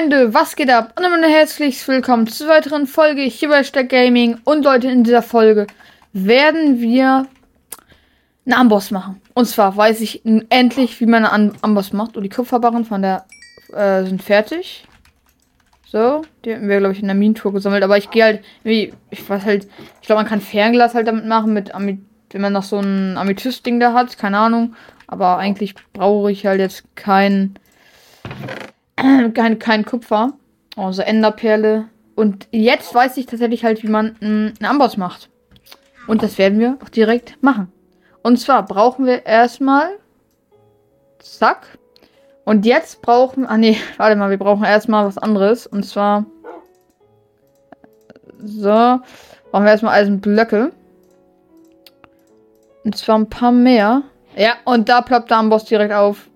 Freunde, was geht ab? Und damit herzlich willkommen zur weiteren Folge hier bei Stack Gaming. Und Leute, in dieser Folge werden wir einen Amboss machen. Und zwar weiß ich endlich, wie man einen Amboss macht. Und die Kupferbarren von der äh, sind fertig. So, die haben wir, glaube ich, in der Minentour gesammelt. Aber ich gehe halt, wie, ich weiß halt, ich glaube, man kann Fernglas halt damit machen, mit wenn man noch so ein Amethyst-Ding da hat, keine Ahnung. Aber eigentlich brauche ich halt jetzt kein kein, kein Kupfer. Also Enderperle. Und jetzt weiß ich tatsächlich halt, wie man einen Amboss macht. Und das werden wir auch direkt machen. Und zwar brauchen wir erstmal. Zack. Und jetzt brauchen. Ah nee, warte mal, wir brauchen erstmal was anderes. Und zwar. So. Brauchen wir erstmal Eisenblöcke. Und zwar ein paar mehr. Ja, und da ploppt der Amboss direkt auf.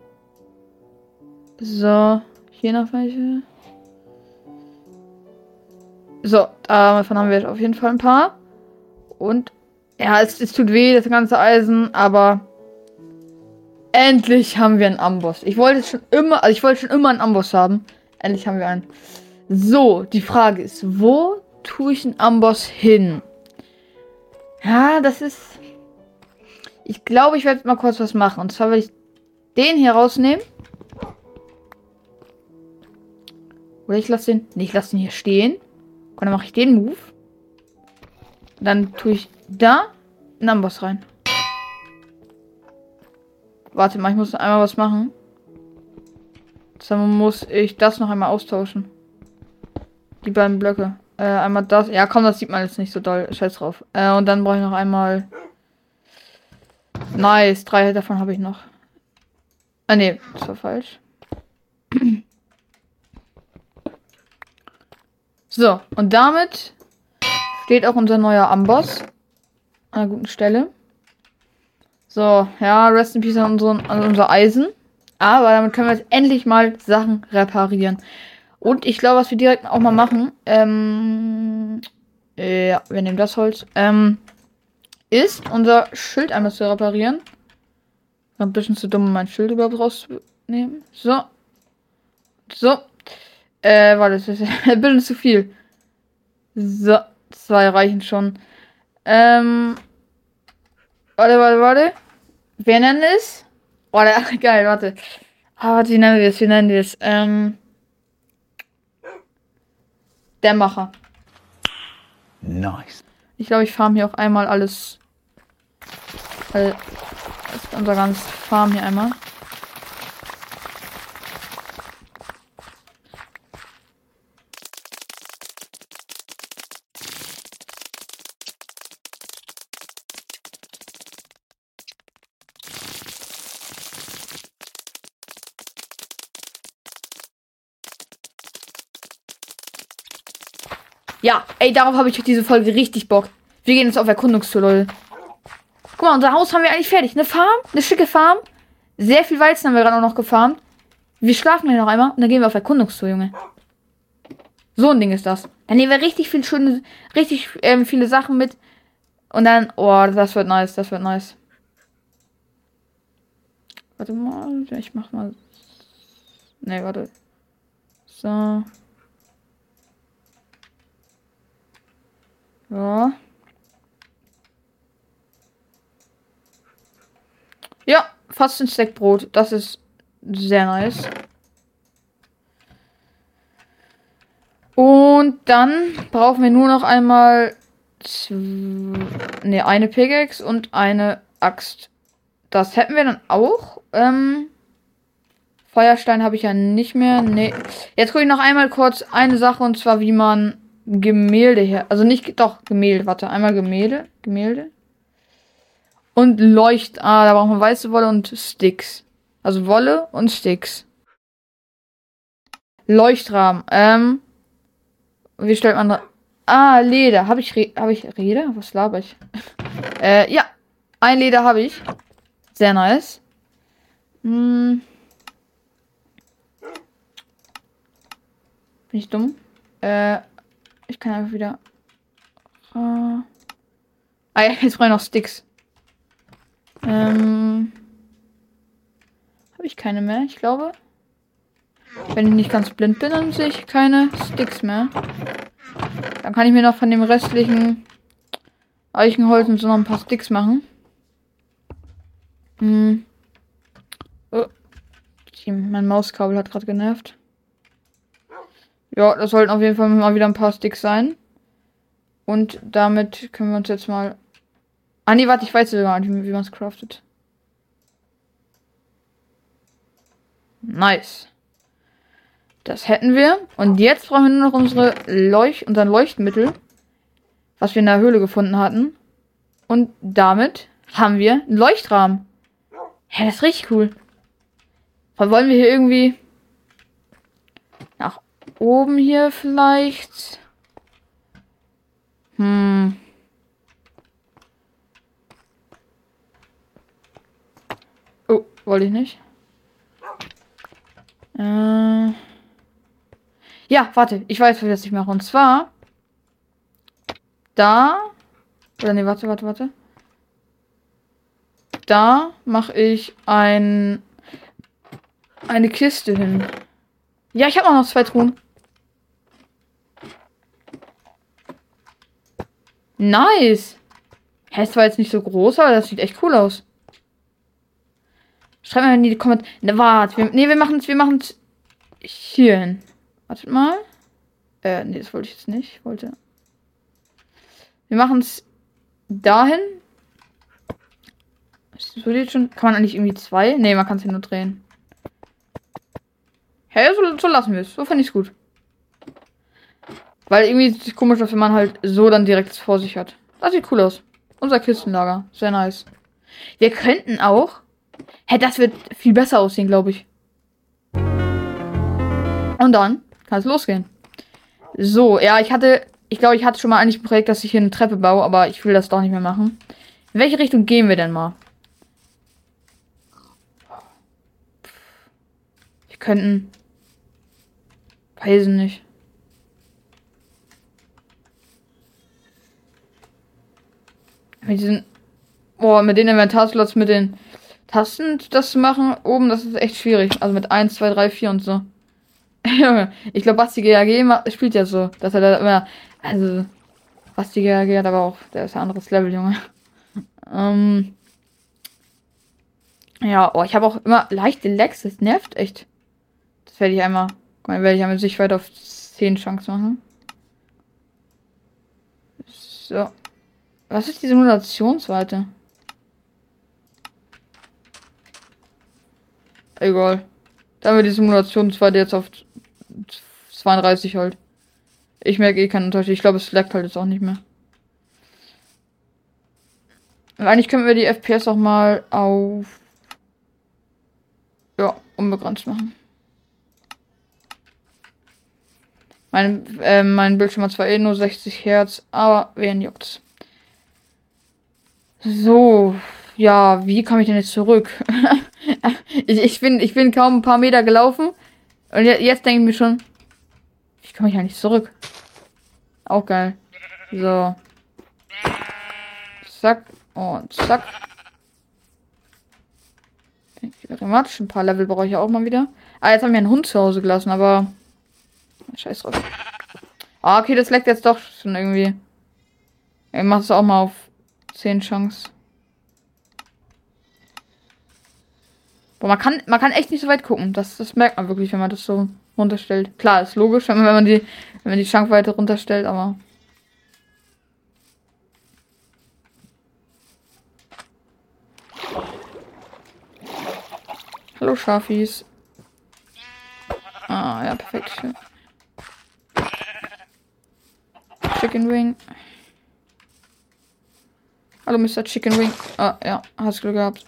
So. Hier noch welche. So, davon haben wir auf jeden Fall ein paar. Und ja, es, es tut weh, das ganze Eisen, aber endlich haben wir einen Amboss. Ich wollte schon immer, also ich wollte schon immer einen Amboss haben. Endlich haben wir einen. So, die Frage ist, wo tue ich einen Amboss hin? Ja, das ist. Ich glaube, ich werde mal kurz was machen. Und zwar werde ich den hier rausnehmen. Oder ich lasse den. Nee, ich lasse den hier stehen. Und dann mache ich den Move. Dann tue ich da einen Amboss rein. Warte mal, ich muss einmal was machen. Dann muss ich das noch einmal austauschen. Die beiden Blöcke. Äh, einmal das. Ja, komm, das sieht man jetzt nicht so doll. Scheiß drauf. Äh, und dann brauche ich noch einmal. Nice. Drei davon habe ich noch. Ah, nee, das war falsch. So, und damit steht auch unser neuer Amboss an einer guten Stelle. So, ja, Rest in Peace an, unseren, an unser Eisen. Aber damit können wir jetzt endlich mal Sachen reparieren. Und ich glaube, was wir direkt auch mal machen, ähm, ja, wir nehmen das Holz, ähm, ist unser Schild einmal zu reparieren. War ein bisschen zu dumm, mein Schild überhaupt rauszunehmen. So. So. Äh, warte, das ist ein bisschen zu viel. So, zwei reichen schon. Ähm. Warte, warte, warte. Wer nennt es? Warte, geil, warte. Ah, warte, wie nennen wir es? Wie nennen wir es? Ähm. Der Macher. Nice. Ich glaube, ich farm hier auch einmal alles. Ist unser ganzes Farm hier einmal. Ja, ey, darauf habe ich diese Folge richtig Bock. Wir gehen jetzt auf Erkundungstour, Leute. Guck mal, unser Haus haben wir eigentlich fertig. Eine Farm, eine schicke Farm. Sehr viel Weizen haben wir gerade auch noch gefarmt. Wir schlafen hier noch einmal und dann gehen wir auf Erkundungstour, Junge. So ein Ding ist das. Dann nehmen wir richtig viel schöne, richtig ähm, viele Sachen mit. Und dann, oh, das wird nice, das wird nice. Warte mal, ich mach mal. Ne, warte. So. Ja. Ja, fast ein Stack Brot. Das ist sehr nice. Und dann brauchen wir nur noch einmal ne, eine Pickaxe und eine Axt. Das hätten wir dann auch. Ähm, Feuerstein habe ich ja nicht mehr. Nee. Jetzt gucke ich noch einmal kurz eine Sache und zwar, wie man Gemälde her. Also nicht, doch, Gemälde, warte, einmal Gemälde, Gemälde. Und Leucht, ah, da brauchen wir weiße Wolle und Sticks. Also Wolle und Sticks. Leuchtrahmen, ähm. Wie stellt man? Ah, Leder. Habe ich, Re hab ich Räder? Was laber ich? äh, ja. Ein Leder habe ich. Sehr nice. Hm. Bin ich dumm? Äh, ich kann einfach wieder. Äh ah ja, jetzt brauche ich noch Sticks. Ähm. Habe ich keine mehr, ich glaube. Wenn ich nicht ganz blind bin, dann sehe ich keine Sticks mehr. Dann kann ich mir noch von dem restlichen Eichenholz und so noch ein paar Sticks machen. Hm. Oh. Mein Mauskabel hat gerade genervt. Ja, das sollten auf jeden Fall mal wieder ein paar Sticks sein. Und damit können wir uns jetzt mal. Ah nee, warte, ich weiß sogar nicht, wie man es craftet. Nice. Das hätten wir. Und jetzt brauchen wir nur noch unsere Leuch unseren Leuchtmittel, was wir in der Höhle gefunden hatten. Und damit haben wir einen Leuchtrahmen. Hä, das ist richtig cool. Wollen wir hier irgendwie oben hier vielleicht? Hm. Oh, wollte ich nicht. Äh. Ja, warte, ich weiß, wie das ich mache. Und zwar da. Oder nee, warte, warte, warte. Da mache ich ein eine Kiste hin. Ja, ich habe auch noch zwei Truhen. Nice. Hä, es war jetzt nicht so groß, aber das sieht echt cool aus. Schreibt mal in die Kommentare. Ne, warte. Wir, nee, wir machen es wir machen's hier hin. Wartet mal. Äh, nee, das wollte ich jetzt nicht. Ich wollte. Wir machen es dahin. Das wird jetzt schon. Kann man eigentlich irgendwie zwei? Nee, man kann es ja nur drehen. Hä, hey, so, so lassen wir es. So finde ich es gut. Weil irgendwie komisch, dass man halt so dann direkt vor sich hat. Das sieht cool aus. Unser Kistenlager. Sehr nice. Wir könnten auch. Hä, das wird viel besser aussehen, glaube ich. Und dann kann es losgehen. So, ja, ich hatte. Ich glaube, ich hatte schon mal eigentlich ein Projekt, dass ich hier eine Treppe baue, aber ich will das doch nicht mehr machen. In welche Richtung gehen wir denn mal? Wir könnten. Weiß nicht. Mit diesen. Boah, mit den Inventarslots, mit den Tasten das zu machen, oben, das ist echt schwierig. Also mit 1, 2, 3, 4 und so. Junge, ich glaube, Basti GAG spielt ja so, dass er da immer. Also, Basti GAG hat aber auch. Der ist ein anderes Level, Junge. Ähm. Ja, oh, ich habe auch immer leichte Lags, das nervt echt. Das werde ich einmal. Dann werde ich mit Sichtweite auf 10 Chance machen. So. Was ist die Simulationsweite? Egal. Dann wird die Simulationsweite jetzt auf 32 halt. Ich merke eh keinen Unterschied. Ich glaube, es leckt halt jetzt auch nicht mehr. Und eigentlich können wir die FPS auch mal auf. Ja, unbegrenzt machen. Mein, äh, mein Bildschirm hat zwar eh nur 60 Hertz, aber wen juckt's? So, ja, wie komme ich denn jetzt zurück? ich, ich, bin, ich bin kaum ein paar Meter gelaufen. Und jetzt denke ich mir schon, wie komme ich eigentlich zurück? Auch geil. So. Zack. Und zack. Much. Ein paar Level brauche ich auch mal wieder. Ah, jetzt haben wir einen Hund zu Hause gelassen, aber. Scheiß drauf. Ah, okay, das leckt jetzt doch schon irgendwie. Ich mach es auch mal auf 10 Chance. Boah, man kann, man kann echt nicht so weit gucken. Das, das merkt man wirklich, wenn man das so runterstellt. Klar, ist logisch, wenn man, wenn man die, wenn man die Schankweite runterstellt, aber. Hallo Schafis. Ah, ja, perfekt. Chicken Wing. Hallo Mr. Chicken Wing. Ah, ja, hast Glück gehabt.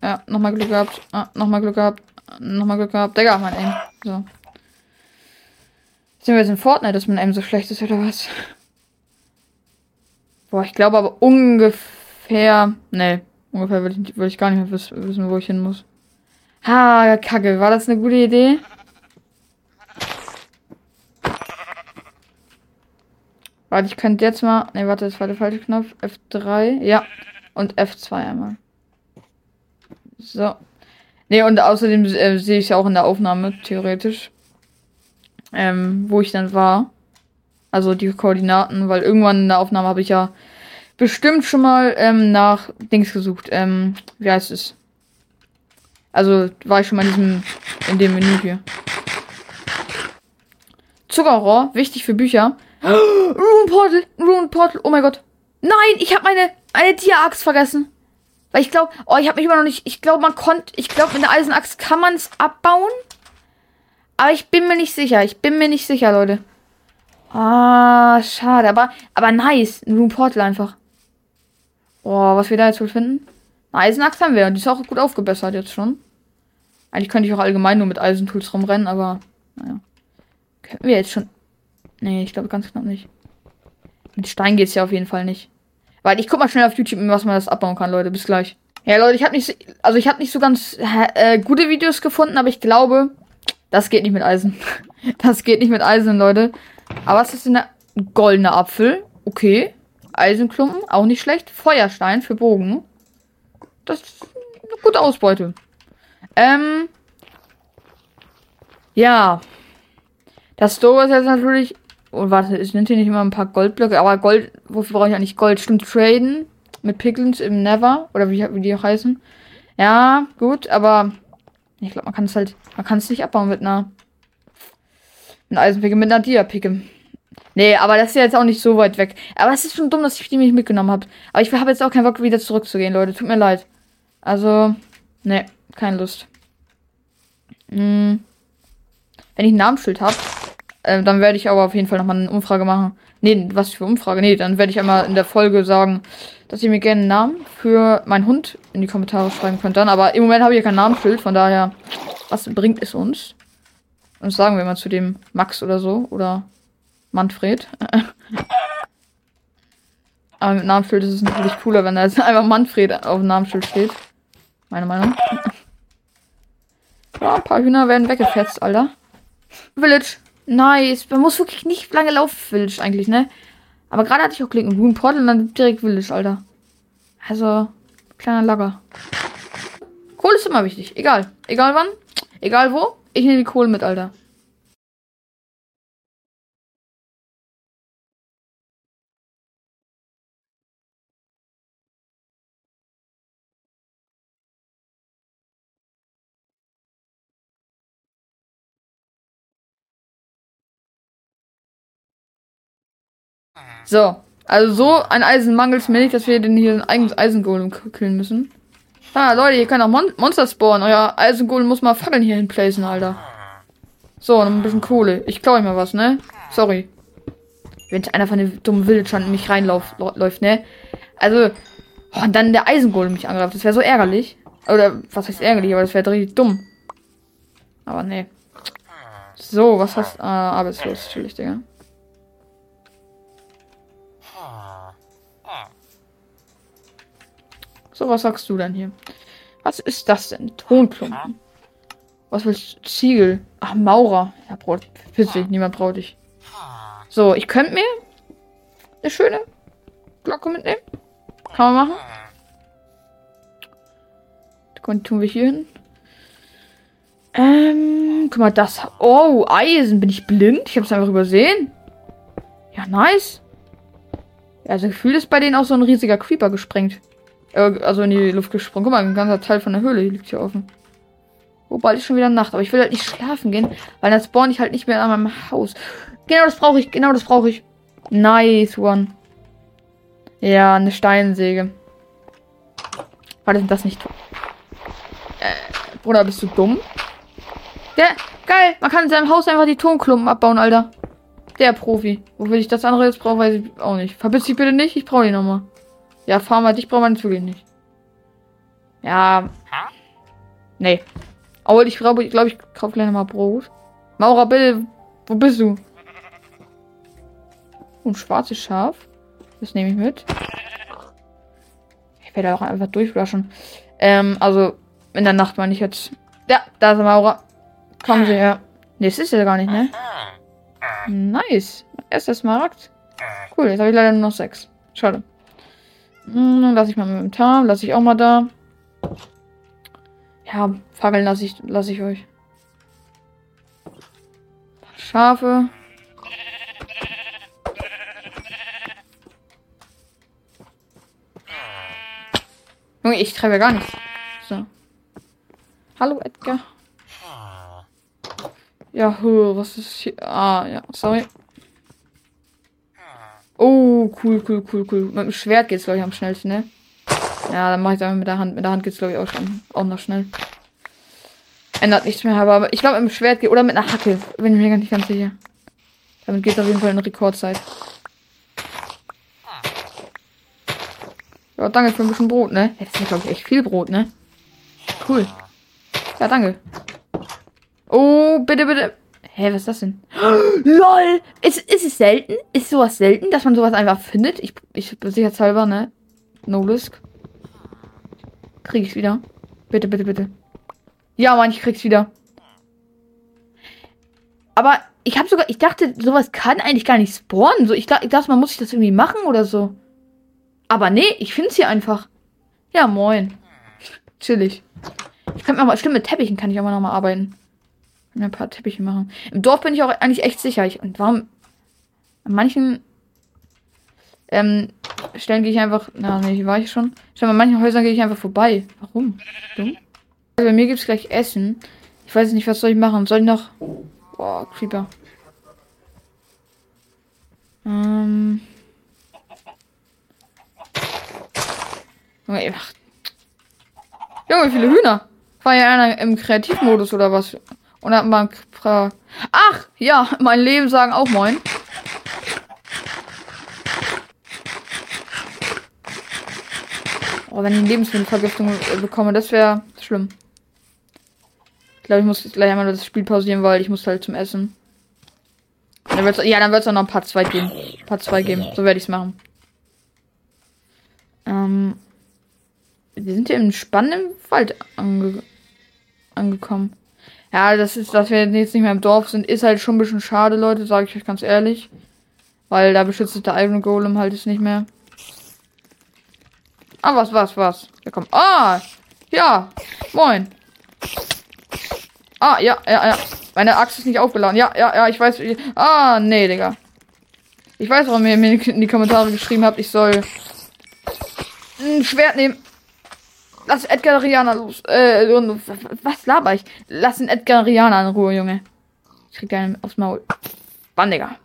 Ja, nochmal Glück gehabt. Ah, nochmal Glück gehabt. Nochmal Glück gehabt. Digga, mein Aim. So. Sind wir jetzt in Fortnite, dass mein Aim so schlecht ist, oder was? Boah, ich glaube aber ungefähr. Nee, ungefähr würde ich, ich gar nicht mehr wissen, wo ich hin muss. Ha, kacke. War das eine gute Idee? Warte, ich könnte jetzt mal. Ne, warte, das war der falsche Knopf. F3. Ja. Und F2 einmal. So. Nee, und außerdem äh, sehe ich ja auch in der Aufnahme, theoretisch. Ähm, wo ich dann war. Also die Koordinaten, weil irgendwann in der Aufnahme habe ich ja bestimmt schon mal ähm, nach Dings gesucht. Ähm, wie heißt es? Also war ich schon mal in diesem, in dem Menü hier. Zuckerrohr, wichtig für Bücher. Rune Portal, Rune Portal, oh mein Gott. Nein, ich habe meine, eine Dia-Axt vergessen. Weil ich glaube, oh, ich habe mich immer noch nicht, ich glaube, man konnte, ich glaube, mit der Eisenaxt kann man es abbauen. Aber ich bin mir nicht sicher, ich bin mir nicht sicher, Leute. Ah, schade, aber, aber nice. Ein Room Portal einfach. Oh, was wir da jetzt wohl finden? Eine Eisenaxt haben wir, die ist auch gut aufgebessert jetzt schon. Eigentlich könnte ich auch allgemein nur mit Eisentools rumrennen, aber, naja. Können wir jetzt schon. Nee, ich glaube ganz knapp nicht. Mit Stein geht's ja auf jeden Fall nicht. Weil ich guck mal schnell auf YouTube, was man das abbauen kann, Leute. Bis gleich. Ja, Leute, ich habe nicht, also ich nicht so ganz äh, gute Videos gefunden, aber ich glaube, das geht nicht mit Eisen. Das geht nicht mit Eisen, Leute. Aber was ist denn der goldene Apfel? Okay. Eisenklumpen, auch nicht schlecht. Feuerstein für Bogen. Das ist eine gute Ausbeute. Ähm. Ja. Das Store ist jetzt natürlich und warte, es sind hier nicht immer ein paar Goldblöcke, aber Gold, wofür brauche ich eigentlich Gold? Stimmt, traden mit Piglins im Never oder wie, wie die auch heißen. Ja, gut, aber ich glaube, man kann es halt, man kann es nicht abbauen mit einer, mit einer Eisenpicke, mit einer Dia-Picke. Nee, aber das ist ja jetzt auch nicht so weit weg. Aber es ist schon dumm, dass ich die nicht mitgenommen habe. Aber ich habe jetzt auch keinen Bock, wieder zurückzugehen, Leute. Tut mir leid. Also, nee, keine Lust. Hm. Wenn ich ein Namensschild habe, äh, dann werde ich aber auf jeden Fall nochmal eine Umfrage machen. Nee, was für Umfrage? Nee, dann werde ich einmal in der Folge sagen, dass ihr mir gerne einen Namen für meinen Hund in die Kommentare schreiben könnt dann. Aber im Moment habe ich ja kein Namensschild, von daher, was bringt es uns? Und sagen wir mal zu dem Max oder so. Oder Manfred. aber mit Namensschild ist es natürlich cooler, wenn da jetzt einfach Manfred auf dem Namensschild steht. Meine Meinung. Ja, ein paar Hühner werden weggefetzt, Alter. Village. Nice. Man muss wirklich nicht lange laufen, Village eigentlich, ne? Aber gerade hatte ich auch klicken. Green Portal und dann direkt Village, Alter. Also, kleiner Lager. Kohle ist immer wichtig. Egal. Egal wann. Egal wo. Ich nehme die Kohle mit, Alter. So. Also so ein Eisen mangelt mir nicht, dass wir den hier ein eigenes Eisengolem killen müssen. Ah, Leute, hier kann auch Mon Monster spawnen. Euer Eisengolem muss mal Fackeln hier hinplacen, Alter. So, noch ein bisschen Kohle. Ich klaue mal was, ne? Sorry. Wenn einer von den dummen Villagern in mich reinläuft, ne? Also, oh, und dann der Eisengolem mich angreift. Das wäre so ärgerlich. Oder, was heißt ärgerlich, aber das wäre richtig dumm. Aber ne. So, was hast? Ah, arbeitslos, natürlich, Digga. So, was sagst du denn hier? Was ist das denn? Tonklumpen. Was willst du? Ziegel. Ach, Maurer. Ja, braucht. Witzig, niemand braucht dich. So, ich könnte mir eine schöne Glocke mitnehmen. Kann man machen. Die tun wir hier hin. Ähm, guck mal, das. Oh, Eisen. Bin ich blind? Ich habe es einfach übersehen. Ja, nice. Ja, also Gefühl ist bei denen auch so ein riesiger Creeper gesprengt. Also in die Luft gesprungen. Guck mal, ein ganzer Teil von der Höhle liegt hier offen. Wobei ist schon wieder Nacht. Aber ich will halt nicht schlafen gehen, weil dann spawn ich halt nicht mehr an meinem Haus. Genau das brauche ich. Genau das brauche ich. Nice one. Ja, eine Steinsäge. War denn das nicht? Äh, Bruder, bist du dumm? Der, geil. Man kann in seinem Haus einfach die Tonklumpen abbauen, Alter. Der Profi. Wofür ich das andere jetzt brauche, weiß ich auch nicht. Verbiss dich bitte nicht. Ich brauche die nochmal. Ja, Farmer, dich braucht man natürlich nicht. Ja. Nee. Aber ich glaube, ich, glaub, ich kaufe gleich mal Brot. Maurer, bitte. Wo bist du? Ein schwarzes Schaf. Das nehme ich mit. Ich werde auch einfach durchflaschen. Ähm, also, in der Nacht meine ich jetzt. Ja, da ist der Maurer. Kommen Sie her. Ne, das ist ja gar nicht, ne? Nice. Erster Smaragd. Cool, jetzt habe ich leider nur noch sechs. Schade. Hm, lass ich mal mit dem Tarn, lass ich auch mal da. Ja, Fackeln lasse ich, lass ich euch. Schafe. Junge, ich treibe ja gar nichts. So. Hallo, Edgar. Ja, was ist hier? Ah, ja, sorry. Oh, cool, cool, cool, cool. Mit dem Schwert geht's, glaube ich, am schnellsten, ne? Ja, dann mache ich einfach mit der Hand. Mit der Hand geht's, glaube ich, auch schon. Auch noch schnell. Ändert nichts mehr, aber ich glaube, mit dem Schwert geht. Oder mit einer Hacke. Bin ich mir gar nicht ganz sicher. Damit geht auf jeden Fall in Rekordzeit. Ja, danke für ein bisschen Brot, ne? Das ist, glaube ich, echt viel Brot, ne? Cool. Ja, danke. Oh, bitte, bitte. Hä, was ist das denn? LOL! Ist, ist es selten? Ist sowas selten, dass man sowas einfach findet? Ich, ich sicherheitshalber, ne? No risk. Krieg ich's wieder. Bitte, bitte, bitte. Ja, Mann, ich krieg's wieder. Aber ich habe sogar, ich dachte, sowas kann eigentlich gar nicht spawnen. So, ich, ich dachte, man muss sich das irgendwie machen oder so. Aber nee, ich find's hier einfach. Ja, moin. Chillig. Ich kann mir mal, stimmt, mit Teppichen kann ich noch mal arbeiten. Ein paar Teppiche machen. Im Dorf bin ich auch eigentlich echt sicher. Ich, und warum? An manchen ähm, Stellen gehe ich einfach. Na, nee, hier war ich schon. Schau mal, manchen Häusern gehe ich einfach vorbei. Warum? Dumm? Also bei mir gibt es gleich Essen. Ich weiß nicht, was soll ich machen? Soll ich noch. Boah, Creeper. Ähm. Junge, wie viele Hühner? War ja einer im Kreativmodus oder was? Und hat man. Ach, ja, mein Leben sagen auch moin. Oh, wenn ich Lebensmittelvergiftung äh, bekomme, das wäre schlimm. Ich glaube, ich muss gleich einmal das Spiel pausieren, weil ich muss halt zum Essen. Dann wird's, ja, dann wird es auch noch ein Part 2 geben. Part 2 geben. So werde ich es machen. Ähm, wir sind hier im spannenden Wald ange angekommen. Ja, das ist, dass wir jetzt nicht mehr im Dorf sind, ist halt schon ein bisschen schade, Leute, sage ich euch ganz ehrlich. Weil da beschützt der Iron Golem halt es nicht mehr. Ah, was, was, was? Ja, komm. Ah! Ja! Moin! Ah, ja, ja, ja. Meine Axt ist nicht aufgeladen. Ja, ja, ja, ich weiß. Ich, ah, nee, Digga. Ich weiß, warum ihr mir in die Kommentare geschrieben habt, ich soll ein Schwert nehmen. Lass Edgar Riana los. Äh, was laber ich? Lass den Edgar Riana in Ruhe, Junge. Ich krieg einen aufs Maul. Bann, Digga.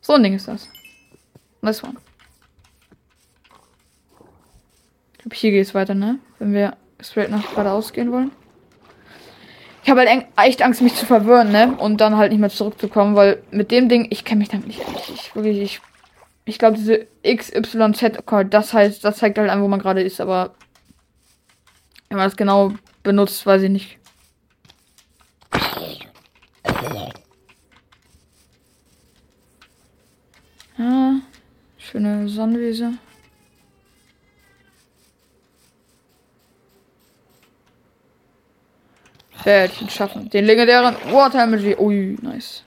So ein Ding ist das. Das one. Ich glaube, hier geht es weiter, ne? Wenn wir straight nach geradeaus gehen wollen. Ich habe halt echt Angst, mich zu verwirren, ne? Und dann halt nicht mehr zurückzukommen, weil mit dem Ding, ich kenne mich damit nicht. Ich, ich wirklich, ich ich glaube, diese XYZ-Card, das heißt, das zeigt halt an, wo man gerade ist, aber wenn man das genau benutzt, weiß ich nicht. Ja, schöne Sonnenwiese. Ihn schaffen. Den legendären Water. Ui, nice.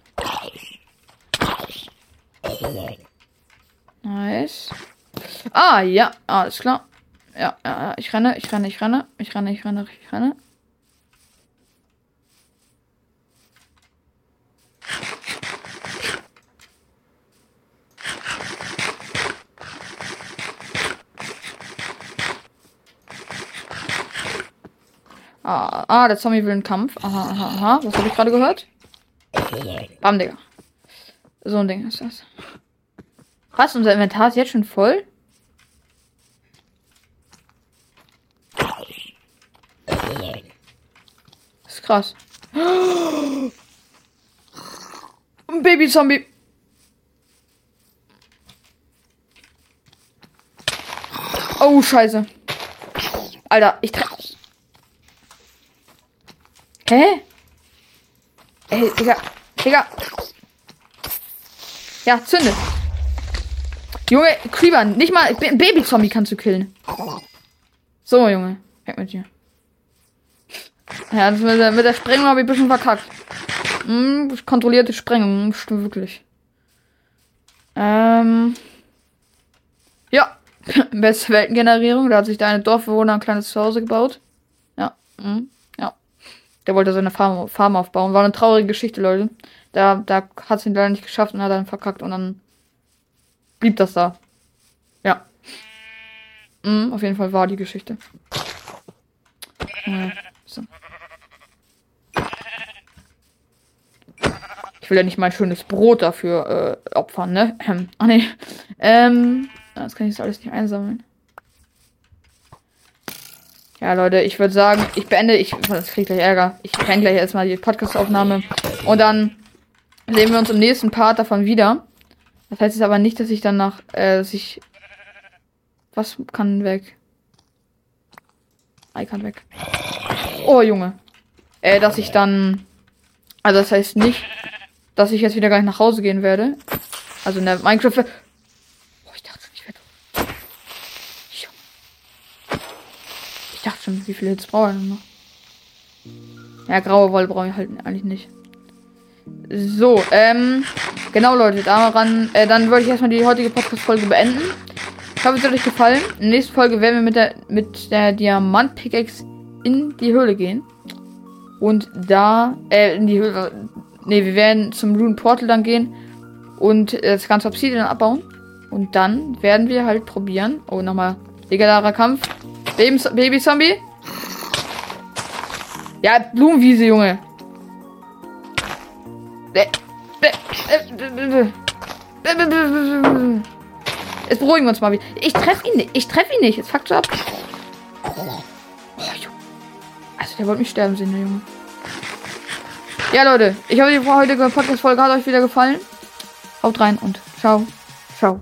Nice. Ah, ja, alles klar. Ja, ja, ich renne, ich renne, ich renne, ich renne, ich renne, ich renne. Ah, ah, der Zombie will einen Kampf. Aha, aha, aha. Was habe ich gerade gehört? Bam, Digga. So ein Ding ist das. Was? Unser Inventar ist jetzt schon voll? Das ist krass. Ein Baby-Zombie. Oh, scheiße. Alter, ich treffe. Hä? Ey, Digga. Digga. Ja, zünde. Junge, Creeper, nicht mal ein Baby-Zombie kannst du killen. So, Junge. Weg mit dir. Ja, das mit der, mit der Sprengung habe ich ein bisschen verkackt. Hm, kontrollierte Sprengung, hm, stimmt wirklich. Ähm. Ja. Beste Weltengenerierung. Da hat sich da eine Dorfbewohner ein kleines Zuhause gebaut. Ja. Mhm. Ja. Der wollte seine Farm, Farm aufbauen. War eine traurige Geschichte, Leute. Da, da hat es ihn leider nicht geschafft und hat dann verkackt und dann blieb das da. Ja. Mhm, auf jeden Fall war die Geschichte. Ja, so. Ich will ja nicht mein schönes Brot dafür äh, opfern, ne? Ähm, ach nee. Ähm, das kann ich so alles nicht einsammeln. Ja, Leute, ich würde sagen, ich beende, ich, das krieg gleich Ärger. Ich beende gleich erstmal die Podcast-Aufnahme. Und dann sehen wir uns im nächsten Part davon wieder. Das heißt jetzt aber nicht, dass ich dann nach, äh, dass ich, was kann weg? Ei kann weg. Oh, Junge. Äh, dass ich dann, also das heißt nicht, dass ich jetzt wieder gleich nach Hause gehen werde. Also in der Minecraft. Oh, ich dachte schon, ich werde. Ich dachte schon, wie viele Hits brauche ich noch? Ja, graue Wolle brauche ich halt eigentlich nicht. So, ähm, genau Leute, daran, äh, dann würde ich erstmal die heutige Podcast-Folge beenden. Ich hoffe, es hat euch gefallen. In der nächsten Folge werden wir mit der, mit der Diamant-Pickaxe in die Höhle gehen. Und da, äh, in die Höhle, Ne, wir werden zum Rune Portal dann gehen und das ganze Obsidian abbauen. Und dann werden wir halt probieren. Oh, nochmal. Legendarer Kampf. Baby-Zombie. Ja, Blumenwiese, Junge. Jetzt beruhigen wir uns mal wieder. Ich treffe ihn nicht. Ich treffe ihn nicht. Jetzt fuckt ab. Oh, also, der wollte mich sterben sehen, der Junge. Ja, Leute, ich hoffe, die heutige Podcast-Folge hat euch wieder gefallen. Haut rein und ciao. Ciao.